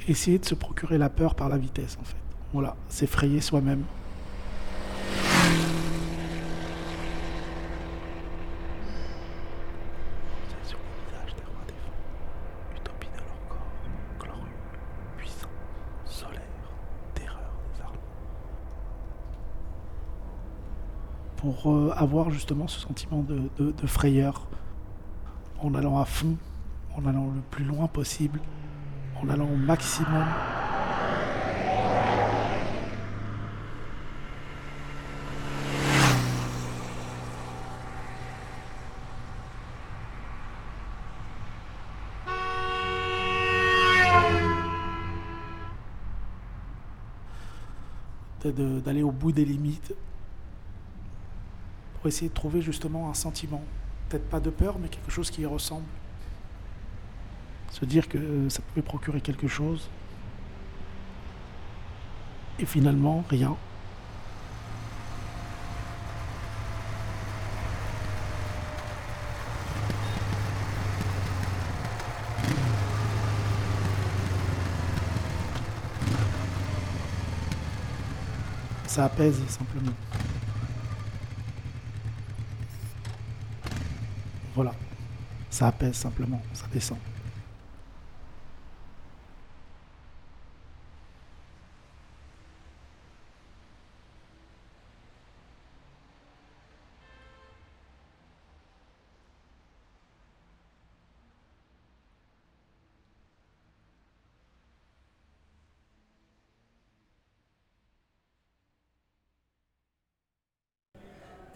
Essayer de se procurer la peur par la vitesse, en fait. Voilà, s'effrayer soi-même. Pour euh, avoir justement ce sentiment de, de- de frayeur, en allant à fond, en allant le plus loin possible, en allant au maximum. D'aller au bout des limites pour essayer de trouver justement un sentiment, peut-être pas de peur, mais quelque chose qui y ressemble. se dire que ça pouvait procurer quelque chose. Et finalement, rien. Ça apaise simplement. Voilà. Ça apaise simplement, ça descend.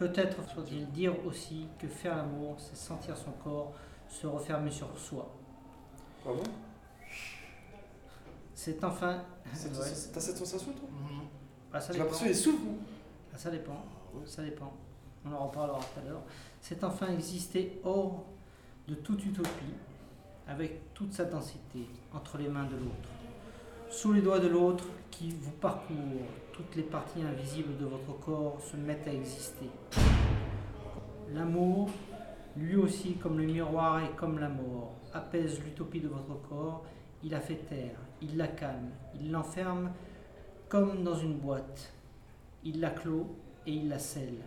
Peut-être faut-il dire aussi que faire l'amour, c'est sentir son corps se refermer sur soi. Ah bon C'est enfin. [laughs] Ouais. T'as cette sensation, toi? Mhm. Ah, ça J'ai dépend. l'impression qu'il souffle. Ah, ça dépend. Ça dépend. On en reparlera tout à l'heure. C'est enfin exister hors de toute utopie, avec toute sa densité, entre les mains de l'autre. Sous les doigts de l'autre qui vous parcourt, toutes les parties invisibles de votre corps se mettent à exister. L'amour, lui aussi comme le miroir et comme la mort, apaise l'utopie de votre corps, il la fait taire, il la calme, il l'enferme comme dans une boîte. Il la clôt et il la scelle.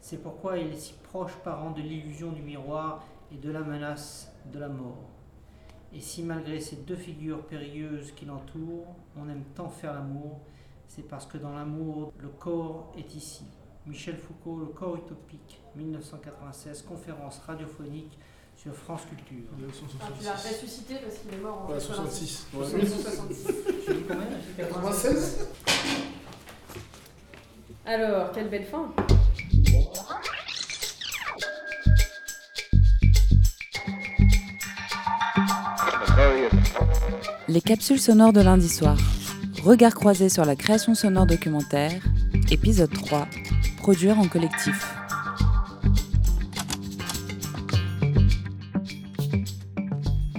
C'est pourquoi il est si proche parent de l'illusion du miroir et de la menace de la mort. Et si malgré ces deux figures périlleuses qui l'entourent, on aime tant faire l'amour, c'est parce que dans l'amour, le corps est ici. Michel Foucault, Le corps utopique, 1996, conférence radiophonique sur France Culture. Ah, tu l'as ressuscité parce qu'il est mort en Ouais, 86. 66. Ouais. 1966. J'ai dit combien J'ai dit 96 Alors, quelle belle fin Les capsules sonores de lundi soir. Regard croisé sur la création sonore documentaire. Épisode 3. Produire en collectif.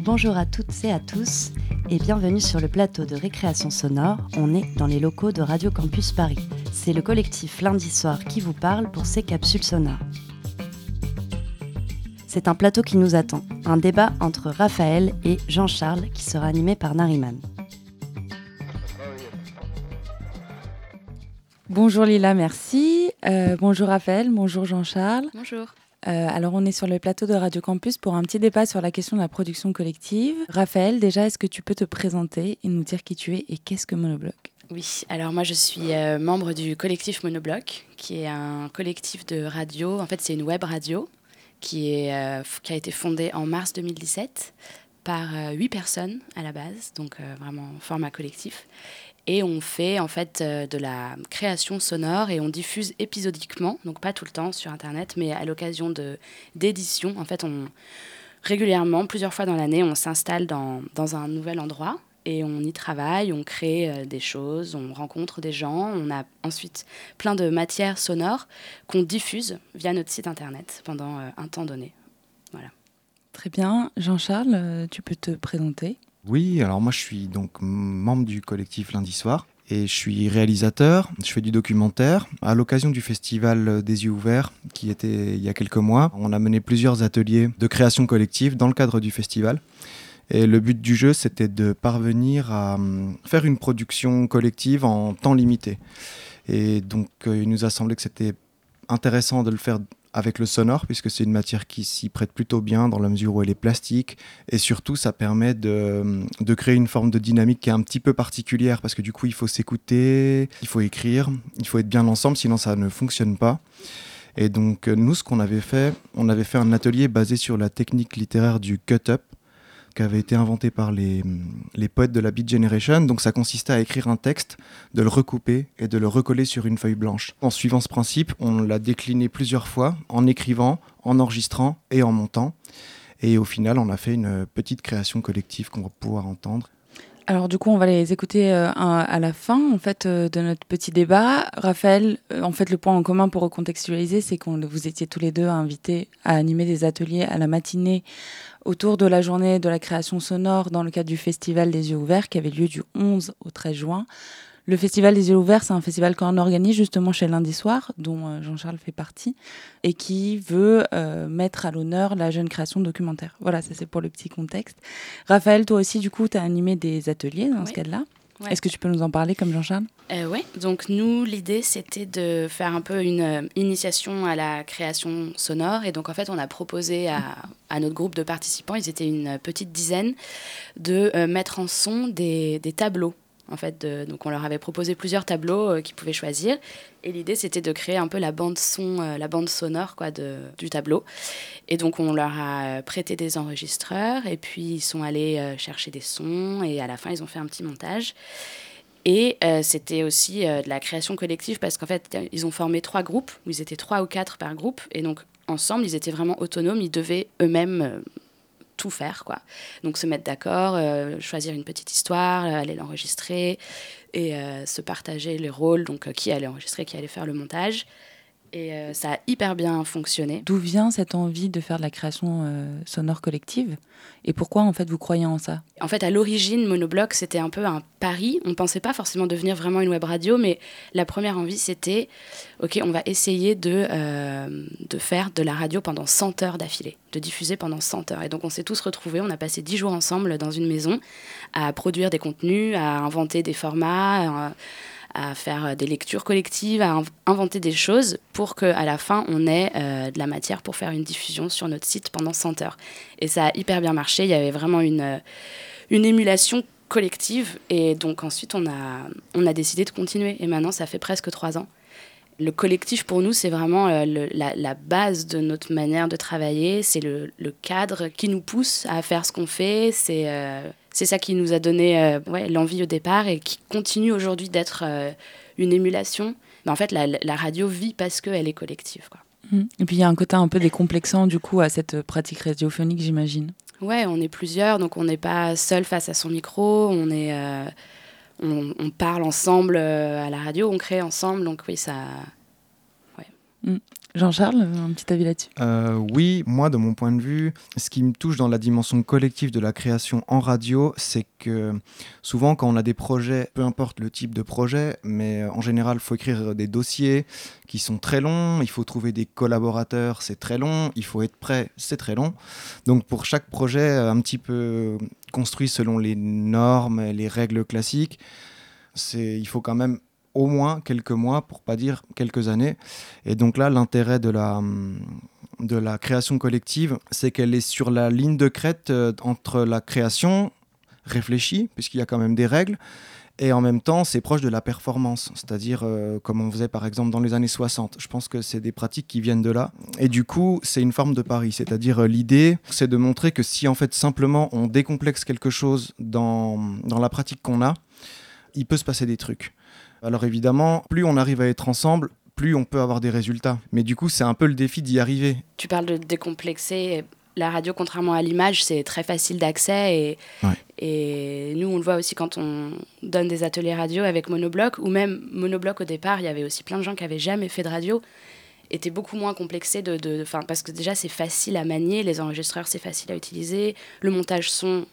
Bonjour à toutes et à tous et bienvenue sur le plateau de récréation sonore. On est dans les locaux de Radio Campus Paris. C'est le collectif Lundi Soir qui vous parle pour ces capsules sonores. C'est un plateau qui nous attend, un débat entre Raphaël et Jean-Charles qui sera animé par Nariman. Bonjour Lila, merci. Euh, bonjour Raphaël, bonjour Jean-Charles. Bonjour. Euh, alors on est sur le plateau de Radio Campus pour un petit débat sur la question de la production collective. Raphaël, déjà, est-ce que tu peux te présenter et nous dire qui tu es et qu'est-ce que Monobloc? Oui, alors moi je suis euh, membre du collectif Monobloc, qui est un collectif de radio. En fait, c'est une web radio qui, est, qui a été fondée en mars 2017 par huit personnes à la base, donc vraiment format collectif. Et on fait en fait euh, de la création sonore et on diffuse épisodiquement, donc pas tout le temps sur Internet, mais à l'occasion de d'éditions. En fait, on régulièrement, plusieurs fois dans l'année, on s'installe dans, dans un nouvel endroit et on y travaille, on crée euh, des choses, on rencontre des gens. On a ensuite plein de matières sonores qu'on diffuse via notre site internet pendant euh, un temps donné. Voilà. Très bien. Jean-Charles, tu peux te présenter Oui, alors moi je suis donc membre du collectif Lundi Soir et je suis réalisateur, je fais du documentaire. À l'occasion du festival des yeux ouverts qui était il y a quelques mois, on a mené plusieurs ateliers de création collective dans le cadre du festival. Et le but du jeu, c'était de parvenir à hum, faire une production collective en temps limité. Et donc, euh, il nous a semblé que c'était intéressant de le faire avec le sonore, puisque c'est une matière qui s'y prête plutôt bien dans la mesure où elle est plastique. Et surtout, ça permet de, de créer une forme de dynamique qui est un petit peu particulière, parce que du coup, il faut s'écouter, il faut écrire, il faut être bien ensemble, sinon ça ne fonctionne pas. Et donc, euh, nous, ce qu'on avait fait, on avait fait un atelier basé sur la technique littéraire du cut-up, qui avait été inventé par les, les poètes de la Beat Generation. Donc ça consistait à écrire un texte, de le recouper et de le recoller sur une feuille blanche. En suivant ce principe, on l'a décliné plusieurs fois en écrivant, en enregistrant et en montant. Et au final, on a fait une petite création collective qu'on va pouvoir entendre. Alors du coup, on va les écouter euh, à, la fin en fait euh, de notre petit débat. Raphaël, euh, en fait, le point en commun pour recontextualiser, c'est qu'on vous étiez tous les deux invités à animer des ateliers à la matinée autour de la journée de la création sonore dans le cadre du festival des yeux ouverts qui avait lieu du 11 au 13 juin. Le Festival des yeux ouverts, c'est un festival qu'on organise justement chez Lundi Soir, dont euh, Jean-Charles fait partie, et qui veut euh, mettre à l'honneur la jeune création documentaire. Voilà, ça c'est pour le petit contexte. Raphaël, toi aussi, du coup, tu as animé des ateliers dans ce cadre-là. Ouais. Est-ce que tu peux nous en parler comme Jean-Charles? Euh, oui, donc nous, l'idée, c'était de faire un peu une euh, initiation à la création sonore. Et donc, en fait, on a proposé à, à notre groupe de participants, ils étaient une petite dizaine, de euh, mettre en son des, des tableaux. En fait, de- donc on leur avait proposé plusieurs tableaux euh, qu'ils pouvaient choisir. Et l'idée, c'était de créer un peu la bande son, euh, la bande sonore quoi, du tableau. Et donc, on leur a prêté des enregistreurs. Et puis, ils sont allés euh, chercher des sons. Et à la fin, ils ont fait un petit montage. Et c'était aussi de la création collective parce qu'en fait, ils ont formé trois groupes, où ils étaient trois ou quatre par groupe. Et donc, ensemble, ils étaient vraiment autonomes, ils devaient eux-mêmes tout faire, quoi. Donc, se mettre d'accord, euh, choisir une petite histoire, euh, aller l'enregistrer et euh, se partager les rôles, donc qui allait enregistrer, qui allait faire le montage. Et euh, ça a hyper bien fonctionné. D'où vient cette envie de faire de la création euh, sonore collective? Et pourquoi en fait vous croyez en ça? En fait, à l'origine, Monobloc, c'était un peu un pari. On ne pensait pas forcément devenir vraiment une web radio, mais la première envie, c'était OK, on va essayer de, euh, de faire de la radio pendant 100 heures d'affilée, de diffuser pendant 100 heures. Et donc, on s'est tous retrouvés, on a passé 10 jours ensemble dans une maison à produire des contenus, à inventer des formats. à- à faire des lectures collectives, à inv- inventer des choses pour qu'à la fin, on ait euh, de la matière pour faire une diffusion sur notre site pendant 100 heures. Et ça a hyper bien marché. Il y avait vraiment une, euh, une émulation collective. Et donc ensuite, on a, on a décidé de continuer. Et maintenant, ça fait presque trois ans. Le collectif, pour nous, c'est vraiment euh, la, la base de notre manière de travailler. C'est le, cadre qui nous pousse à faire ce qu'on fait. C'est euh, c'est ça qui nous a donné euh, ouais, l'envie au départ et qui continue aujourd'hui d'être euh, une émulation. Mais en fait, la, la radio vit parce qu'elle est collective. Quoi. Mm. Et puis il y a un côté un peu décomplexant du coup à cette pratique radiophonique, j'imagine. Ouais, on est plusieurs, donc on n'est pas seul face à son micro, on est, euh, on, on parle ensemble euh, à la radio, on crée ensemble, donc oui, ça. Mm. Jean-Charles, un petit avis là-dessus? Euh, oui, moi, de mon point de vue, ce qui me touche dans la dimension collective de la création en radio, c'est que souvent, quand on a des projets, peu importe le type de projet, mais en général, il faut écrire des dossiers qui sont très longs, il faut trouver des collaborateurs, c'est très long, il faut être prêt, c'est très long. Donc, pour chaque projet un petit peu construit selon les normes, les règles classiques, il faut quand même au moins quelques mois, pour pas dire quelques années. Et donc là, l'intérêt de la, de la création collective, c'est qu'elle est sur la ligne de crête euh, entre la création réfléchie, puisqu'il y a quand même des règles, et en même temps, c'est proche de la performance, c'est-à-dire euh, comme on faisait par exemple dans les années 60. Je pense que c'est des pratiques qui viennent de là. Et du coup, c'est une forme de pari, c'est-à-dire euh, l'idée, c'est de montrer que si en fait simplement on décomplexe quelque chose dans, dans la pratique qu'on a, il peut se passer des trucs. Alors évidemment, plus on arrive à être ensemble, plus on peut avoir des résultats. Mais du coup, c'est un peu le défi d'y arriver. Tu parles de décomplexer. La radio, contrairement à l'image, c'est très facile d'accès et, et nous, on le voit aussi quand on donne des ateliers radio avec Monobloc ou même Monobloc au départ, il y avait aussi plein de gens qui avaient jamais fait de radio étaient beaucoup moins complexés de, de, de- 'fin, parce que déjà c'est facile à manier, les enregistreurs c'est facile à utiliser, le montage son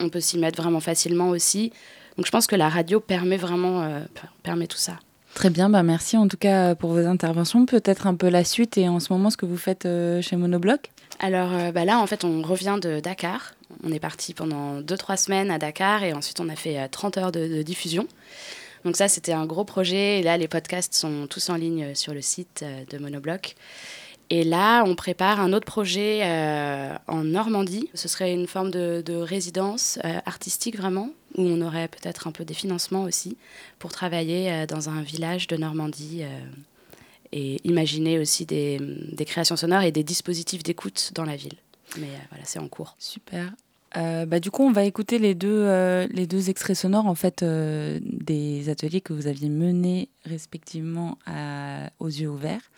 on peut s'y mettre vraiment facilement aussi. Donc je pense que la radio permet vraiment euh, per- permet tout ça. Très bien, bah merci en tout cas pour vos interventions. Peut-être un peu la suite et en ce moment ce que vous faites euh, chez Monobloc Alors euh, bah là, en fait, on revient de Dakar. On est parti pendant 2-3 semaines à Dakar et ensuite on a fait euh, 30 heures de, de diffusion. Donc ça, c'était un gros projet. Et là, les podcasts sont tous en ligne sur le site euh, de Monobloc. Et là, on prépare un autre projet euh, en Normandie. Ce serait une forme de, de résidence euh, artistique vraiment, où on aurait peut-être un peu des financements aussi pour travailler euh, dans un village de Normandie euh, et imaginer aussi des, créations sonores et des dispositifs d'écoute dans la ville. Mais euh, voilà, c'est en cours. Super. Bah, du coup, on va écouter les deux, les deux extraits sonores en fait, des ateliers que vous aviez menés respectivement aux yeux ouverts.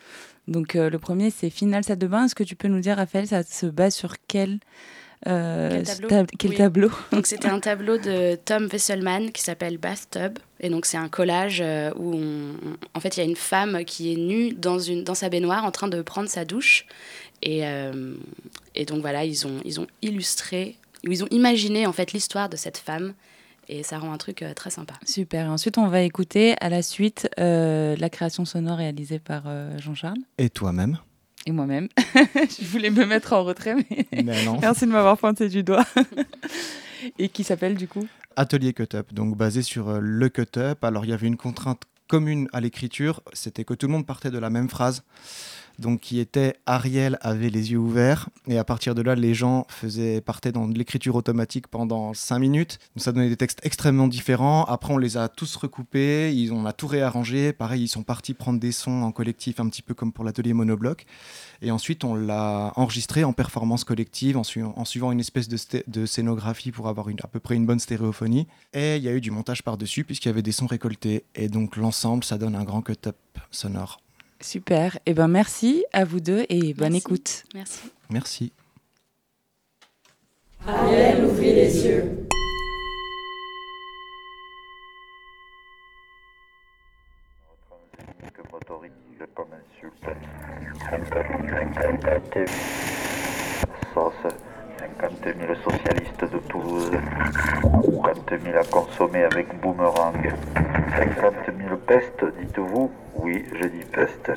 Donc, le premier, c'est Final Salle de bain. Est-ce que tu peux nous dire, Raphaël, ça se base sur quel Quel tableau, tab- quel Oui. tableau [laughs] Donc c'était un tableau de Tom Wesselman qui s'appelle Bathtub. Et donc c'est un collage euh, où on- on- en fait il y a une femme qui est nue dans, une, dans sa baignoire en train de prendre sa douche. Et, euh, et donc voilà, ils ont, ils ont illustré, ou ils ont imaginé en fait l'histoire de cette femme. Et ça rend un truc euh, très sympa. Super. Ensuite, on va écouter à la suite euh, la création sonore réalisée par euh, Jean-Charles Et toi-même? Et moi-même. [laughs] Je voulais me mettre en retrait, mais, [laughs] Mais non. merci de m'avoir pointé du doigt. [laughs] et qui s'appelle du coup? Atelier Cut-Up, donc basé sur euh, le cut-up. Alors il y avait une contrainte commune à l'écriture, c'était que tout le monde partait de la même phrase, donc qui était Ariel avait les yeux ouverts, et à partir de là, les gens faisaient partaient dans de l'écriture automatique pendant 5 minutes. Donc ça donnait des textes extrêmement différents. Après, on les a tous recoupés, ils, on a tout réarrangé. Pareil, ils sont partis prendre des sons en collectif, un petit peu comme pour l'atelier monobloc. Et ensuite, on l'a enregistré en performance collective, en, suivant- une espèce de, scénographie pour avoir à peu près une bonne stéréophonie. Et il y a eu du montage par-dessus, puisqu'il y avait des sons récoltés. Et donc, l'ensemble, ça donne un grand cut-up sonore. Super. Et ben merci à vous deux et bonne Merci. écoute. Merci. Merci. Ariel ouvrit les yeux. insulte. 50 000 sauce, 50 000 socialistes de Toulouse, 50 000 à consommer avec boomerang, 50 000 pestes, dites-vous Oui, je dis peste.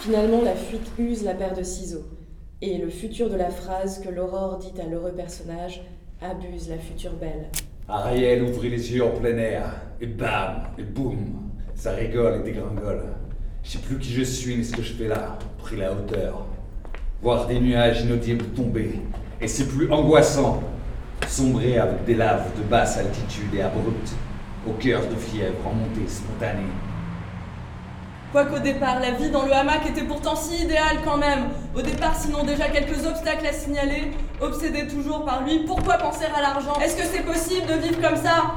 Finalement, la fuite use la paire de ciseaux. Et le futur de la phrase que l'aurore dit à l'heureux personnage abuse la future belle. Ariel ouvrit les yeux en plein air, et bam, et boum, ça rigole et dégringole. Je sais plus qui je suis ni ce que je fais là, pris la hauteur. Voir des nuages inaudibles tomber, et c'est plus angoissant. Sombrer avec des laves de basse altitude et abruptes, au cœur de fièvre en montée spontanée. Quoiqu'au départ, la vie dans le hamac était pourtant si idéale quand même. Au départ, sinon déjà quelques obstacles à signaler. Obsédé toujours par lui, pourquoi penser à l'argent? Est-ce que c'est possible de vivre comme ça?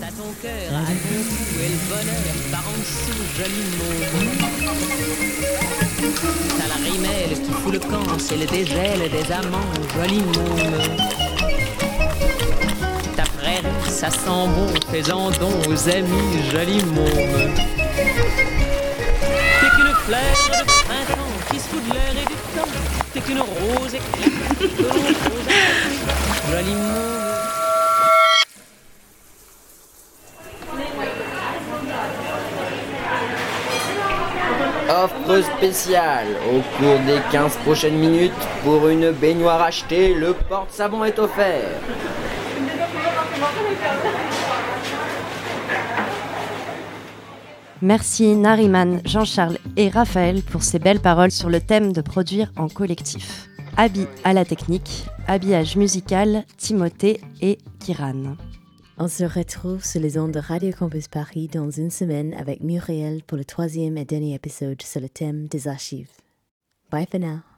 T'as ton cœur à cou et le bonheur par en dessous, joli mot. T'as la rimelle qui fout le camp, c'est le dégel des amants, joli môme. Ta ça sent bon, fais-en don aux amis, joli môme. T'es qu'une fleur de printemps qui se fout de l'air et du temps. T'es qu'une rose éclatante que l'on à Offre spéciale. Au cours des 15 prochaines minutes, pour une baignoire achetée, le porte-savon est offert. Merci Nariman, Jean-Charles et Raphaël pour ces belles paroles sur le thème de produire en collectif. Abby à la technique, habillage musical, Timothée et Kiran. On se retrouve sur les ondes de Radio Campus Paris dans une semaine avec Muriel pour le troisième et dernier épisode sur le thème des archives. Bye for now.